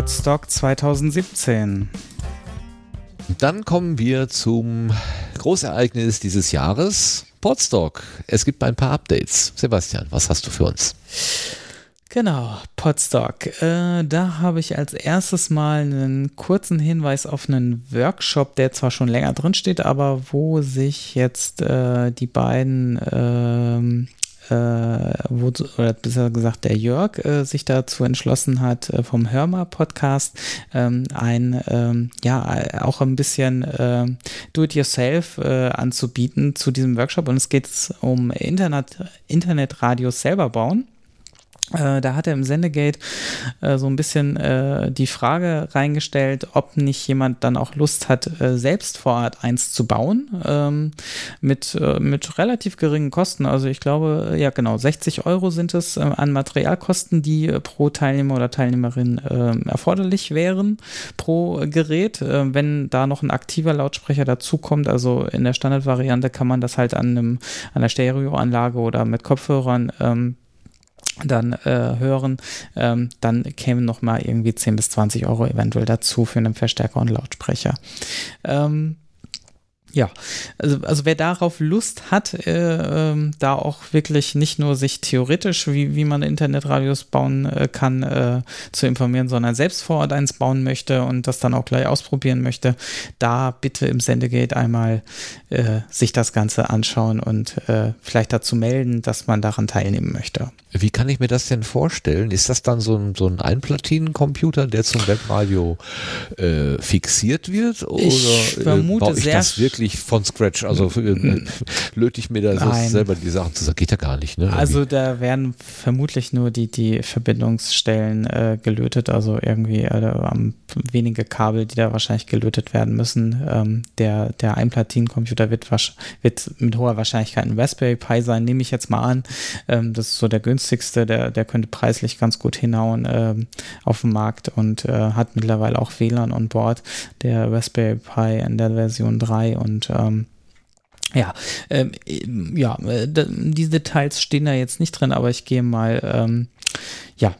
Podstock 2017. Dann kommen wir zum Großereignis dieses Jahres, Podstock. Es gibt ein paar Updates. Sebastian, was hast du für uns? Genau, Podstock. Äh, da habe ich als erstes mal einen kurzen Hinweis auf einen Workshop, der zwar schon länger drin steht, aber wo sich jetzt äh, die beiden ähm, äh, wo, oder besser gesagt der Jörg äh, sich dazu entschlossen hat, äh, vom Hörmer-Podcast ähm, ein, ähm, ja, auch ein bisschen äh, Do-it-yourself anzubieten zu diesem Workshop. Und es geht um Internet, Internetradios selber bauen. Äh, da hat er im Sendegate äh, so ein bisschen äh, die Frage reingestellt, ob nicht jemand dann auch Lust hat, selbst vor Ort eins zu bauen, ähm, mit, mit relativ geringen Kosten. Also ich glaube, ja genau, 60 Euro sind es an Materialkosten, die pro Teilnehmer oder Teilnehmerin ähm, erforderlich wären pro Gerät. wenn da noch ein aktiver Lautsprecher dazukommt, also in der Standardvariante kann man das halt an, einem, an der Stereoanlage oder mit Kopfhörern ähm, dann äh, hören, ähm, dann kämen noch mal irgendwie 10 bis 20 Euro eventuell dazu für einen Verstärker und Lautsprecher. Ähm, ja, also, also wer darauf Lust hat, äh, äh, da auch wirklich nicht nur sich theoretisch, wie, wie man Internetradios bauen äh, kann, äh, zu informieren, sondern selbst vor Ort eins bauen möchte und das dann auch gleich ausprobieren möchte, da bitte im Sendegate einmal äh, sich das Ganze anschauen und äh, vielleicht dazu melden, dass man daran teilnehmen möchte. Wie kann ich mir das denn vorstellen? Ist das dann so ein, so ein Einplatinencomputer, der zum Webradio fixiert wird? Oder ich vermute baue ich sehr das wirklich wirklich von Scratch. Also äh, löte ich mir da so selber die Sachen zu sagen. Geht ja gar nicht. Ne? Also da werden vermutlich nur die, die Verbindungsstellen äh, gelötet. Also irgendwie äh, wenige Kabel, die da wahrscheinlich gelötet werden müssen. Ähm, der der Einplatinencomputer wird, wird mit hoher Wahrscheinlichkeit ein Raspberry Pi sein, nehme ich jetzt mal an. Ähm, das ist so der günstigste. Der, der könnte preislich ganz gut hinhauen ähm, auf dem Markt und äh, hat mittlerweile auch WLAN on Board. Der Raspberry Pi in der Version 3 und und ähm, ja, ähm, ja, äh, diese Details stehen da jetzt nicht drin, aber ich gehe mal ähm, ja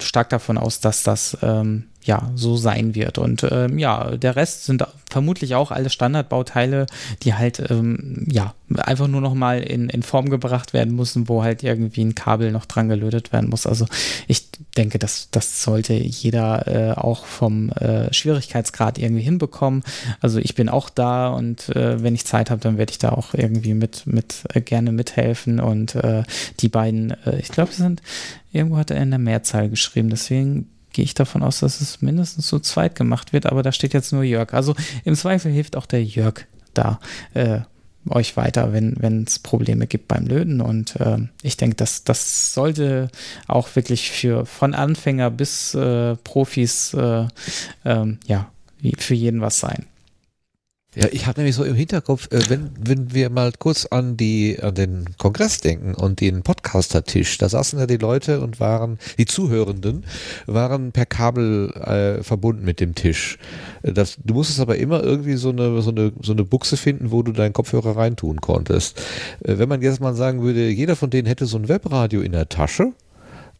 stark davon aus, dass das ähm, ja, so sein wird. Und ähm, ja, der Rest sind vermutlich auch alle Standardbauteile, die halt ähm, ja einfach nur noch mal in, in Form gebracht werden müssen, wo halt irgendwie ein Kabel noch dran gelötet werden muss. Also ich denke, das, das sollte jeder äh, auch vom äh, Schwierigkeitsgrad irgendwie hinbekommen. Also ich bin auch da und äh, wenn ich Zeit habe, dann werde ich da auch irgendwie mit, mit äh, gerne mithelfen. Und äh, die beiden, äh, ich glaube, sie sind, irgendwo hat er in der Mehrzahl geschrieben, deswegen gehe ich davon aus, dass es mindestens zu zweit gemacht wird, aber da steht jetzt nur Jörg. Also im Zweifel hilft auch der Jörg da äh, euch weiter, wenn es Probleme gibt beim Löten. Und äh, ich denke, dass das sollte auch wirklich für von Anfänger bis äh, Profis äh, ähm, ja für jeden was sein. Ja, ich habe nämlich so im Hinterkopf, äh, wenn, wenn wir mal kurz an die an den Kongress denken und den Podcaster-Tisch, da saßen ja die Leute und waren, die Zuhörenden, waren per Kabel äh, verbunden mit dem Tisch. Äh, das, du musstest aber immer irgendwie so eine, so, eine, so eine Buchse finden, wo du deinen Kopfhörer reintun konntest. Äh, wenn man jetzt mal sagen würde, jeder von denen hätte so ein Webradio in der Tasche,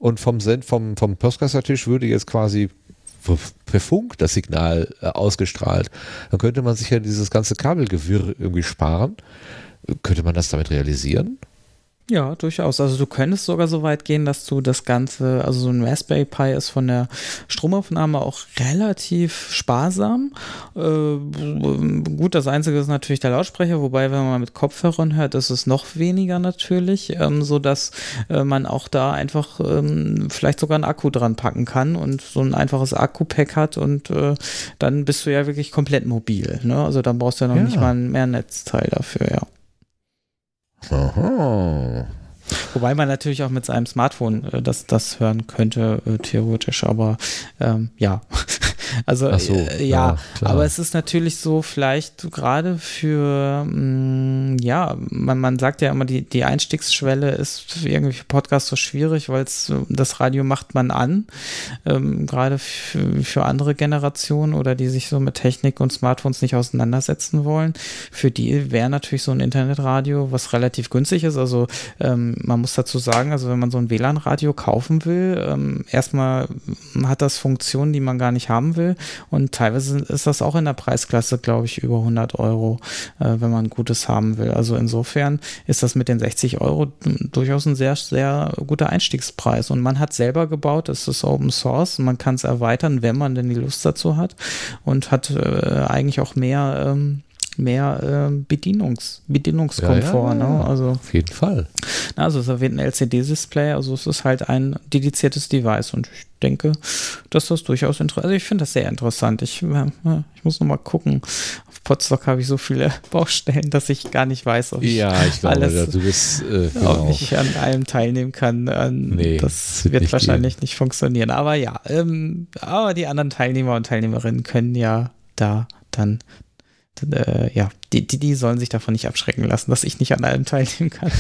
und vom Send, vom, vom Podcaster-Tisch würde jetzt quasi per Funk das Signal äh, ausgestrahlt, dann könnte man sich ja dieses ganze Kabelgewirr irgendwie sparen. Könnte man das damit realisieren? Ja, durchaus. Also du könntest sogar so weit gehen, dass du das Ganze, also so ein Raspberry Pi ist von der Stromaufnahme auch relativ sparsam. Äh, gut, das Einzige ist natürlich der Lautsprecher, wobei, wenn man mit Kopfhörern hört, ist es noch weniger natürlich, ähm, sodass äh, man auch da einfach ähm, vielleicht sogar einen Akku dran packen kann und so ein einfaches Akku-Pack hat und äh, dann bist du ja wirklich komplett mobil. Ne? Also dann brauchst du ja noch ja. nicht mal ein mehr Netzteil dafür, ja. Aha. Wobei man natürlich auch mit seinem Smartphone äh, das, das hören könnte, äh, theoretisch, aber ähm, ja. Also so, äh, ja, ja aber es ist natürlich so, vielleicht gerade für mh, mm, ja, man, man sagt ja immer, die, die Einstiegsschwelle ist irgendwie für Podcasts so schwierig, weil das Radio macht man an, ähm, gerade für, für andere Generationen oder die sich so mit Technik und Smartphones nicht auseinandersetzen wollen. Für die wäre natürlich so ein Internetradio, was relativ günstig ist. Also ähm, man muss dazu sagen, also wenn man so ein WLAN-Radio kaufen will, ähm, erstmal hat das Funktionen, die man gar nicht haben will und teilweise ist das auch in der Preisklasse, glaube ich, über 100 Euro, äh, wenn man Gutes haben will. Also insofern ist das mit den 60 Euro durchaus ein sehr, sehr guter Einstiegspreis. Und man hat selber gebaut, es ist Open Source, man kann es erweitern, wenn man denn die Lust dazu hat und hat äh, eigentlich auch mehr ähm, mehr äh, Bedienungs, Bedienungskomfort. Ja, ja, ne? Also, auf jeden Fall. Also es erwähnt ein LCD-Display, also es ist halt ein dediziertes Device und ich denke, dass das durchaus interessant Also ich finde das sehr interessant. Ich, äh, ich muss nochmal gucken. Auf Potsdok habe ich so viele Baustellen, dass ich gar nicht weiß, ob ich, ja, ich glaube, alles, du bist, äh, genau. ich an allem teilnehmen kann. Nee, das wird, wird wahrscheinlich gehen. nicht funktionieren. Aber ja, ähm, aber die anderen Teilnehmer und Teilnehmerinnen können ja da dann äh, ja, die, die, die, sollen sich davon nicht abschrecken lassen, dass ich nicht an allem teilnehmen kann.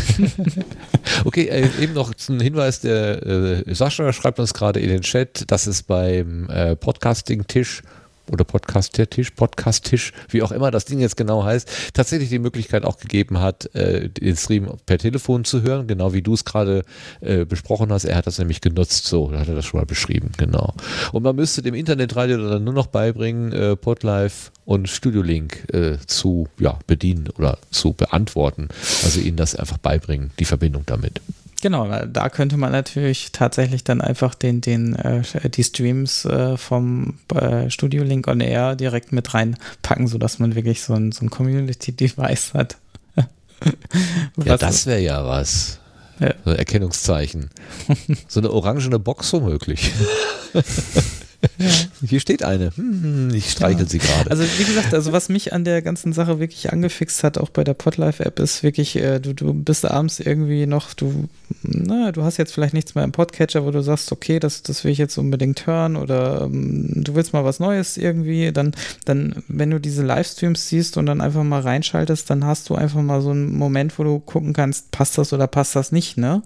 okay, äh, eben noch ein Hinweis, der äh, Sascha schreibt uns gerade in den Chat, dass es beim äh, Podcasting-Tisch oder Podcast-Tisch, Podcast-Tisch, wie auch immer das Ding jetzt genau heißt, tatsächlich die Möglichkeit auch gegeben hat, äh, den Stream per Telefon zu hören, genau wie du es gerade äh, besprochen hast. Er hat das nämlich genutzt, so, hat er das schon mal beschrieben, genau. Und man müsste dem Internetradio dann nur noch beibringen, äh, Podlife und Studio Link äh, zu ja, bedienen oder zu beantworten. Also ihnen das einfach beibringen, die Verbindung damit. Genau, da könnte man natürlich tatsächlich dann einfach den, den, äh, die Streams äh, vom äh, Studio Link on Air direkt mit reinpacken, sodass man wirklich so ein, so ein Community-Device hat. ja, das wäre ja was. Ja. So ein Erkennungszeichen. so eine orangene Box womöglich. Hier steht eine. Hm, ich streichel ja. sie gerade. Also wie gesagt, also was mich an der ganzen Sache wirklich angefixt hat, auch bei der Podlife-App, ist wirklich, äh, du, du bist abends irgendwie noch, du, na, du hast jetzt vielleicht nichts mehr im Podcatcher, wo du sagst, okay, das, das will ich jetzt unbedingt hören oder ähm, du willst mal was Neues irgendwie, dann, dann, wenn du diese Livestreams siehst und dann einfach mal reinschaltest, dann hast du einfach mal so einen Moment, wo du gucken kannst, passt das oder passt das nicht, ne?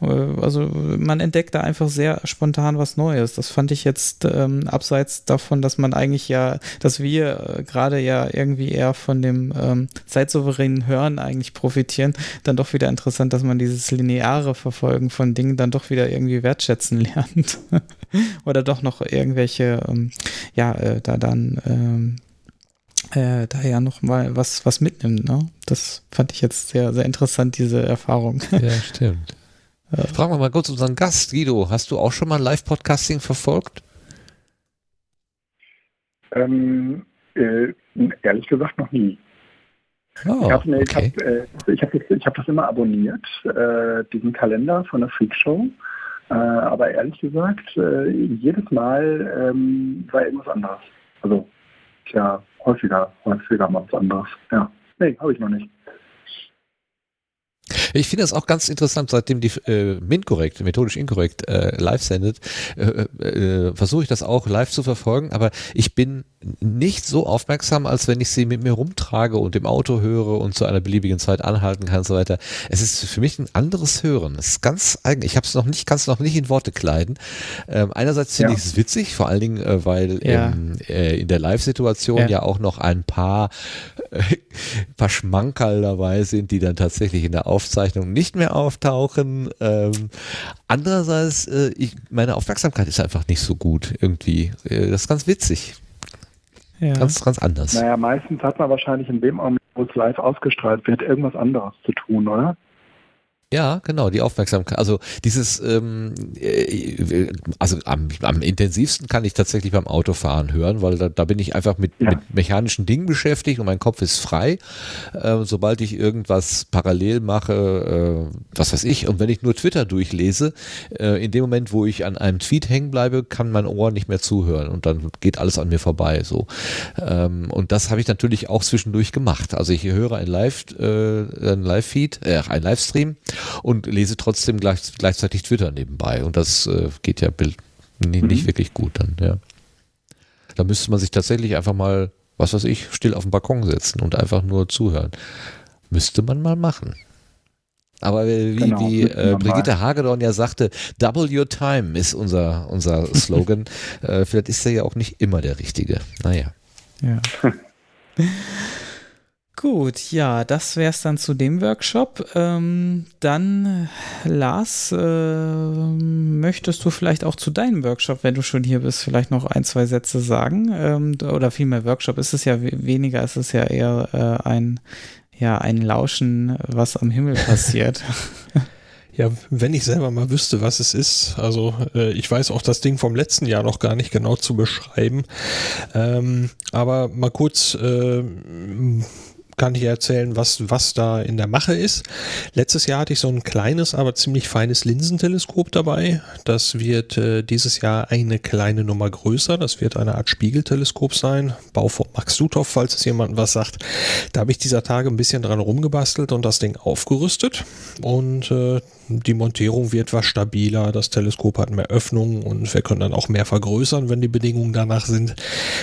Äh, also man entdeckt da einfach sehr spontan was Neues. Das fand ich jetzt äh, ähm, abseits davon, dass man eigentlich ja, dass wir äh, gerade ja irgendwie eher von dem ähm, zeitsouveränen Hören eigentlich profitieren, dann doch wieder interessant, dass man dieses lineare Verfolgen von Dingen dann doch wieder irgendwie wertschätzen lernt. Oder doch noch irgendwelche, ähm, ja, äh, da dann ähm, äh, da ja noch mal was, was mitnimmt. Ne? Das fand ich jetzt sehr, sehr interessant, diese Erfahrung. Ja, stimmt. Fragen wir mal kurz unseren Gast, Guido. Hast du auch schon mal Live-Podcasting verfolgt? Ähm, äh, ehrlich gesagt noch nie. Oh, ich habe okay. hab, äh, hab das, hab das, immer abonniert, äh, diesen Kalender von der Freakshow. Äh, aber ehrlich gesagt, äh, jedes Mal ähm, war irgendwas anderes. Also, tja, häufiger, häufiger mal was anderes. Ja, nee, habe ich noch nicht. Ich finde das auch ganz interessant, seitdem die äh, MINT-korrekt, methodisch inkorrekt äh, live sendet, äh, äh, versuche ich das auch live zu verfolgen, aber ich bin nicht so aufmerksam, als wenn ich sie mit mir rumtrage und im Auto höre und zu einer beliebigen Zeit anhalten kann und so weiter. Es ist für mich ein anderes Hören. Es ist ganz eigen. Ich habe es noch nicht, kann es noch nicht in Worte kleiden. Ähm, einerseits finde ja. ich es witzig, vor allen Dingen, äh, weil ja. ähm, äh, in der Live-Situation ja. ja. auch noch ein paar, äh, paar Schmankerl dabei sind, die dann tatsächlich in der Aufzeichnung nicht mehr auftauchen. Ähm, andererseits, äh, ich, meine Aufmerksamkeit ist einfach nicht so gut irgendwie. Äh, das ist ganz witzig. Ja. Ganz, ganz anders. Naja, meistens hat man wahrscheinlich in dem Augenblick, wo es live ausgestrahlt wird, irgendwas anderes zu tun, oder? Ja, genau, die Aufmerksamkeit. Also dieses, ähm, äh, also am, am intensivsten kann ich tatsächlich beim Autofahren hören, weil da, da bin ich einfach mit, ja. mit mechanischen Dingen beschäftigt und mein Kopf ist frei. Äh, sobald ich irgendwas parallel mache, äh, was weiß ich, und wenn ich nur Twitter durchlese, äh, in dem Moment, wo ich an einem Tweet hängen bleibe, kann mein Ohr nicht mehr zuhören und dann geht alles an mir vorbei. So ähm, und das habe ich natürlich auch zwischendurch gemacht. Also ich höre ein Live, äh, ein Live-Feed, äh, ein Livestream und lese trotzdem gleich, gleichzeitig Twitter nebenbei. Und das äh, geht ja nicht, mhm. nicht wirklich gut dann, ja. Da müsste man sich tatsächlich einfach mal, was weiß ich, still auf den Balkon setzen und einfach nur zuhören. Müsste man mal machen. Aber wie, genau, wie äh, Brigitte Hagedorn ja sagte, Double Your Time ist unser, unser Slogan. äh, vielleicht ist er ja auch nicht immer der richtige. Naja. Ja. Gut, ja, das wäre es dann zu dem Workshop. Ähm, dann, Lars, äh, möchtest du vielleicht auch zu deinem Workshop, wenn du schon hier bist, vielleicht noch ein, zwei Sätze sagen? Ähm, oder vielmehr Workshop ist es ja weniger, ist es ja eher äh, ein ja, ein Lauschen, was am Himmel passiert. Ja, wenn ich selber mal wüsste, was es ist. Also äh, ich weiß auch das Ding vom letzten Jahr noch gar nicht genau zu beschreiben. Ähm, aber mal kurz äh, kann ich erzählen, was, was da in der Mache ist. Letztes Jahr hatte ich so ein kleines, aber ziemlich feines Linsenteleskop dabei. Das wird äh, dieses Jahr eine kleine Nummer größer. Das wird eine Art Spiegelteleskop sein. Bau von Max Suthoff, falls es jemand was sagt. Da habe ich dieser Tage ein bisschen dran rumgebastelt und das Ding aufgerüstet. Und äh, die Montierung wird was stabiler. Das Teleskop hat mehr Öffnungen und wir können dann auch mehr vergrößern, wenn die Bedingungen danach sind.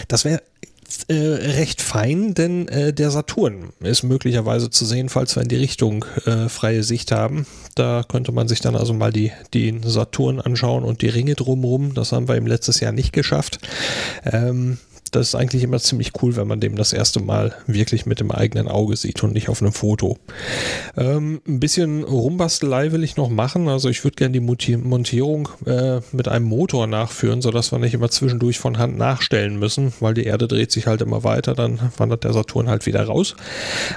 Das wäre äh, recht fein, denn äh, der Saturn ist möglicherweise zu sehen, falls wir in die Richtung äh, freie Sicht haben. Da könnte man sich dann also mal die, den Saturn anschauen und die Ringe drumherum. Das haben wir im letztes Jahr nicht geschafft. Ähm, das ist eigentlich immer ziemlich cool, wenn man dem das erste Mal wirklich mit dem eigenen Auge sieht und nicht auf einem Foto. Ähm, ein bisschen Rumbastelei will ich noch machen. Also ich würde gerne die Montierung äh, mit einem Motor nachführen, sodass wir nicht immer zwischendurch von Hand nachstellen müssen, weil die Erde dreht sich halt immer weiter, dann wandert der Saturn halt wieder raus.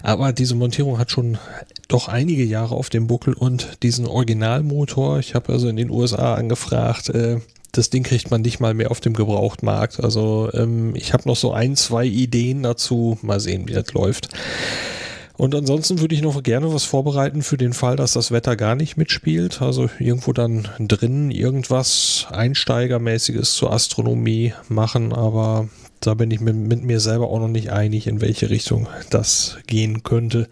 Aber diese Montierung hat schon doch einige Jahre auf dem Buckel und diesen Originalmotor, ich habe also in den USA angefragt, äh, das Ding kriegt man nicht mal mehr auf dem Gebrauchtmarkt. Also ähm, ich habe noch so ein, zwei Ideen dazu. Mal sehen, wie das läuft. Und ansonsten würde ich noch gerne was vorbereiten für den Fall, dass das Wetter gar nicht mitspielt. Also irgendwo dann drin irgendwas Einsteigermäßiges zur Astronomie machen. Aber da bin ich mit, mit, mir selber auch noch nicht einig, in welche Richtung das gehen könnte.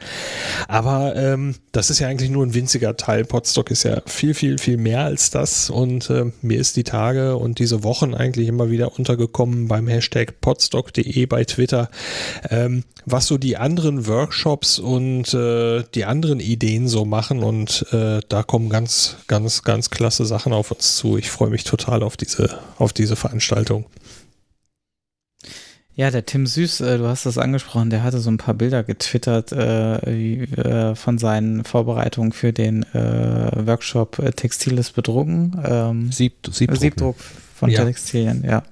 Aber ähm, das ist ja eigentlich nur ein winziger Teil. Podstock ist ja viel, viel, viel mehr als das. Und äh, mir ist die Tage und diese Wochen eigentlich immer wieder untergekommen beim Hashtag podstock.de bei Twitter, ähm, was so die anderen Workshops und äh, die anderen Ideen so machen. Und äh, da kommen ganz, ganz, ganz klasse Sachen auf uns zu. Ich freue mich total auf diese, auf diese Veranstaltung. Ja, der Tim Süß, äh, du hast das angesprochen, der hatte so ein paar Bilder getwittert äh, wie, äh, von seinen Vorbereitungen für den äh, Workshop äh, Textiles bedrucken. Ähm, Sieb, Siebdruck. Siebdruck von ja. Textilien, ja.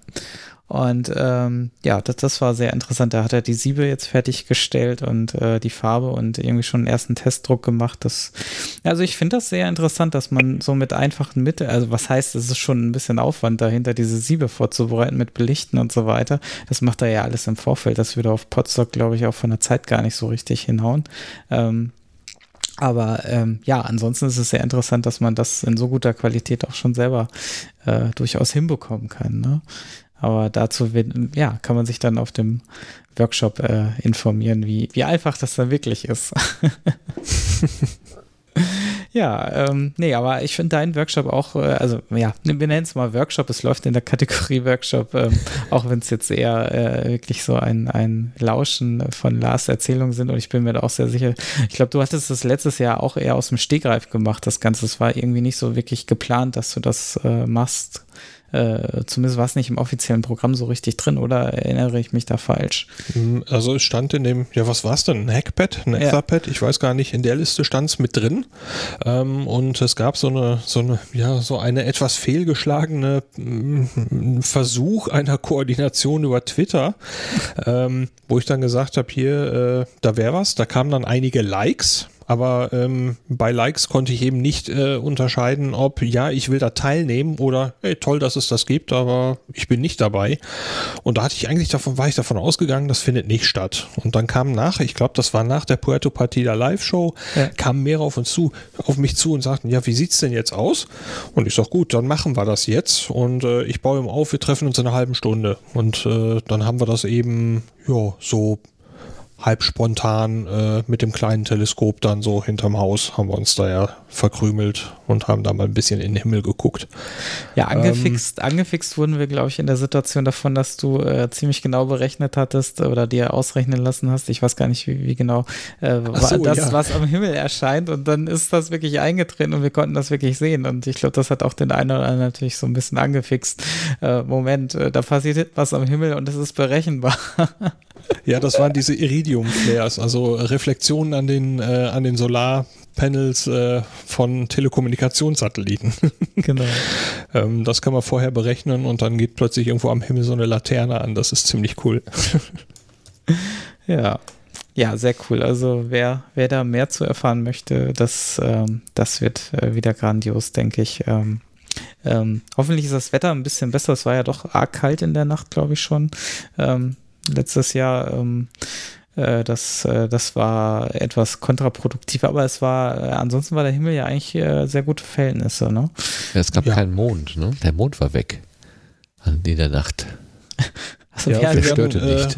Und ähm, ja, das, das war sehr interessant. Da hat er die Siebe jetzt fertiggestellt und äh, die Farbe und irgendwie schon einen ersten Testdruck gemacht. Das, also ich finde das sehr interessant, dass man so mit einfachen Mitteln, also was heißt, es ist schon ein bisschen Aufwand dahinter, diese Siebe vorzubereiten mit Belichten und so weiter. Das macht er ja alles im Vorfeld. Das würde auf Potstock, glaube ich, auch von der Zeit gar nicht so richtig hinhauen. Ähm, aber ähm, ja, ansonsten ist es sehr interessant, dass man das in so guter Qualität auch schon selber äh, durchaus hinbekommen kann. Ne? Aber dazu ja, kann man sich dann auf dem Workshop äh, informieren, wie, wie einfach das dann wirklich ist. ja, ähm, nee, aber ich finde deinen Workshop auch, äh, also ja, wir nennen es mal Workshop, es läuft in der Kategorie Workshop, ähm, auch wenn es jetzt eher äh, wirklich so ein, ein Lauschen von Lars Erzählungen sind und ich bin mir da auch sehr sicher, ich glaube, du hattest das letztes Jahr auch eher aus dem Stegreif gemacht, das Ganze, es war irgendwie nicht so wirklich geplant, dass du das äh, machst. Äh, zumindest war es nicht im offiziellen Programm so richtig drin, oder erinnere ich mich da falsch? Hm, also es stand in dem, ja, was war es denn? Ein Hackpad, ein ja. Etherpad, ich weiß gar nicht, in der Liste stand es mit drin. Ähm, und es gab so eine, so eine, ja, so eine etwas fehlgeschlagene mm, Versuch einer Koordination über Twitter, ähm, wo ich dann gesagt habe, hier, äh, da wäre was, da kamen dann einige Likes aber ähm, bei Likes konnte ich eben nicht äh, unterscheiden, ob ja, ich will da teilnehmen oder hey, toll, dass es das gibt, aber ich bin nicht dabei. Und da hatte ich eigentlich davon, war ich davon ausgegangen, das findet nicht statt. Und dann kam nach, ich glaube, das war nach der Puerto Partida Live-Show, ja. kamen mehrere auf uns zu, auf mich zu und sagten, ja, wie sieht's denn jetzt aus? Und ich sag, gut, dann machen wir das jetzt. Und äh, ich baue ihm auf, wir treffen uns in einer halben Stunde. Und äh, dann haben wir das eben, ja, so halb spontan äh, mit dem kleinen Teleskop dann so hinterm Haus haben wir uns da ja verkrümelt und haben da mal ein bisschen in den Himmel geguckt. Ja, angefixt, ähm, angefixt wurden wir, glaube ich, in der Situation davon, dass du äh, ziemlich genau berechnet hattest oder dir ausrechnen lassen hast. Ich weiß gar nicht, wie, wie genau äh, so, das, ja. was am Himmel erscheint. Und dann ist das wirklich eingetreten und wir konnten das wirklich sehen. Und ich glaube, das hat auch den einen oder anderen natürlich so ein bisschen angefixt. Äh, Moment, äh, da passiert was am Himmel und es ist berechenbar. Ja, das waren diese Iridium-Flares, also Reflexionen an den, äh, an den Solarpanels äh, von Telekommunikationssatelliten. Genau. ähm, das kann man vorher berechnen und dann geht plötzlich irgendwo am Himmel so eine Laterne an. Das ist ziemlich cool. ja. Ja, sehr cool. Also wer, wer da mehr zu erfahren möchte, das, ähm, das wird äh, wieder grandios, denke ich. Ähm, ähm, hoffentlich ist das Wetter ein bisschen besser. Es war ja doch arg kalt in der Nacht, glaube ich schon. Ähm, letztes Jahr. Ähm, äh, das, äh, das war etwas kontraproduktiv, aber es war, äh, ansonsten war der Himmel ja eigentlich äh, sehr gute Verhältnisse, ne? Ja, es gab ja. keinen Mond, ne? Der Mond war weg. In der Nacht. Also, ja, ja, störte nicht.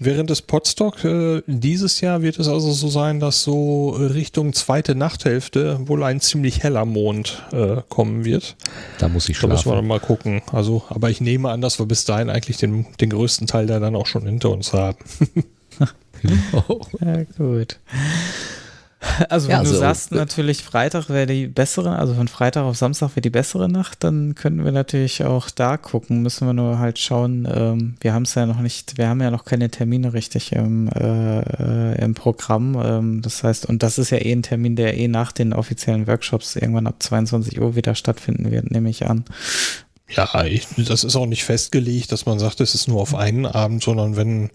Äh, Während des Podstock äh, dieses Jahr wird es also so sein, dass so Richtung zweite Nachthälfte wohl ein ziemlich heller Mond äh, kommen wird. Da muss ich schlafen. Da müssen wir mal gucken. Also, aber ich nehme an, dass wir bis dahin eigentlich den, den größten Teil da dann auch schon hinter uns haben. genau. Ja, gut. Also wenn ja, du also, sagst natürlich Freitag wäre die bessere, also von Freitag auf Samstag wäre die bessere Nacht, dann könnten wir natürlich auch da gucken. Müssen wir nur halt schauen. Ähm, wir haben es ja noch nicht, wir haben ja noch keine Termine richtig im, äh, äh, im Programm. Ähm, das heißt, und das ist ja eh ein Termin, der eh nach den offiziellen Workshops irgendwann ab 22 Uhr wieder stattfinden wird, nehme ich an. Ja, ich, das ist auch nicht festgelegt, dass man sagt, es ist nur auf einen Abend, sondern wenn,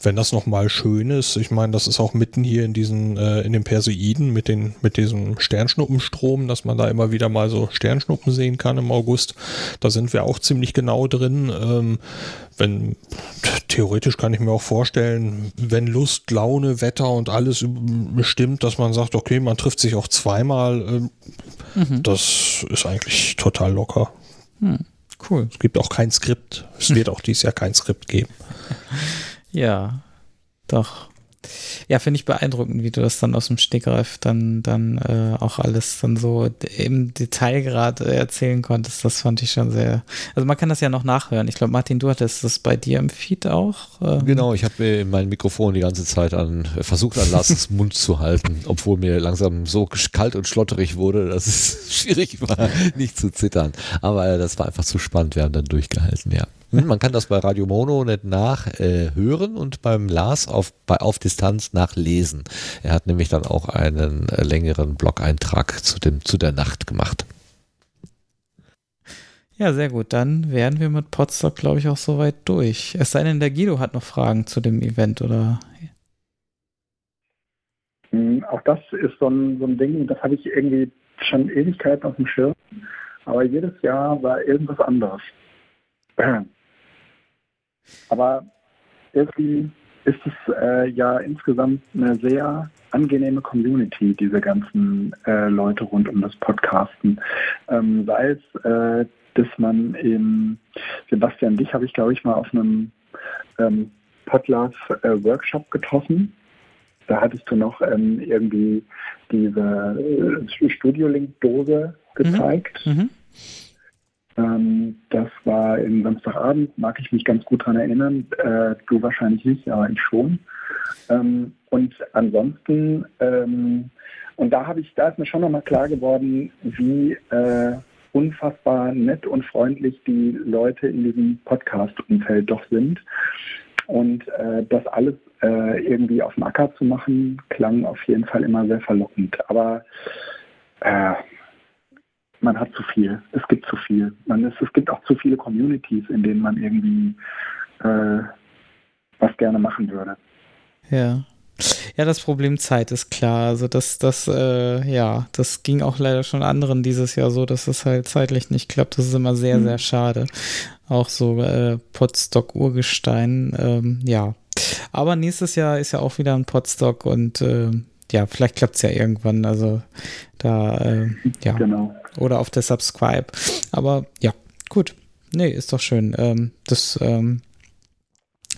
wenn das nochmal schön ist, ich meine, das ist auch mitten hier in diesen, äh, in den Perseiden mit den, mit diesem Sternschnuppenstrom, dass man da immer wieder mal so Sternschnuppen sehen kann im August. Da sind wir auch ziemlich genau drin. Ähm, wenn, theoretisch kann ich mir auch vorstellen, wenn Lust, Laune, Wetter und alles bestimmt, dass man sagt, okay, man trifft sich auch zweimal, ähm, mhm. das ist eigentlich total locker. Hm, cool. Es gibt auch kein Skript. Es wird auch dieses Jahr kein Skript geben. Ja, doch. Ja, finde ich beeindruckend, wie du das dann aus dem Stegreif dann, dann äh, auch alles dann so im Detailgrad äh, erzählen konntest. Das fand ich schon sehr. Also man kann das ja noch nachhören. Ich glaube, Martin, du hattest das bei dir im Feed auch. Ähm. Genau, ich habe mir mein Mikrofon die ganze Zeit an versucht an Lars Mund zu halten, obwohl mir langsam so kalt und schlotterig wurde, dass es schwierig war, nicht zu zittern. Aber äh, das war einfach zu spannend. Wir haben dann durchgehalten, ja. Hm, man kann das bei Radio Mono nicht nachhören äh, und beim Lars auf, bei Auf Distanz nachlesen. Er hat nämlich dann auch einen äh, längeren Blog-Eintrag zu, dem, zu der Nacht gemacht. Ja, sehr gut. Dann wären wir mit Potsdam, glaube ich, auch soweit durch. Es sei denn, der Guido hat noch Fragen zu dem Event, oder? Hm, auch das ist so ein, so ein Ding, das habe ich irgendwie schon Ewigkeiten auf dem Schirm. Aber jedes Jahr war irgendwas anderes. Aber irgendwie ist es äh, ja insgesamt eine sehr angenehme Community, diese ganzen äh, Leute rund um das Podcasten. Ähm, sei es, äh, dass man in Sebastian, dich habe ich glaube ich mal auf einem ähm, Podlove-Workshop äh, getroffen. Da hattest du noch ähm, irgendwie diese äh, Studio-Link-Dose mhm. gezeigt. Mhm. Mhm. Ähm, das war im Samstagabend, mag ich mich ganz gut daran erinnern. Äh, du wahrscheinlich nicht, aber ich schon. Ähm, und ansonsten, ähm, und da habe ich, da ist mir schon nochmal klar geworden, wie äh, unfassbar nett und freundlich die Leute in diesem Podcast-Umfeld doch sind. Und äh, das alles äh, irgendwie auf dem Acker zu machen, klang auf jeden Fall immer sehr verlockend. Aber äh, man hat zu viel. Es gibt zu viel. Man ist, es gibt auch zu viele Communities, in denen man irgendwie äh, was gerne machen würde. Ja. Ja, das Problem Zeit ist klar. Also das, das, äh, ja, das ging auch leider schon anderen dieses Jahr so, dass es halt zeitlich nicht klappt. Das ist immer sehr, mhm. sehr schade. Auch so äh, Potstock Urgestein, ähm, ja. Aber nächstes Jahr ist ja auch wieder ein Potstock und äh, ja, vielleicht klappt es ja irgendwann. Also da, äh, ja. Genau. Oder auf der Subscribe. Aber ja, gut. Nee, ist doch schön. Ähm, das, ähm,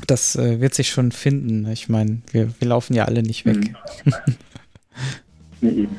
das äh, wird sich schon finden. Ich meine, wir, wir laufen ja alle nicht weg. Mhm. nee, eben.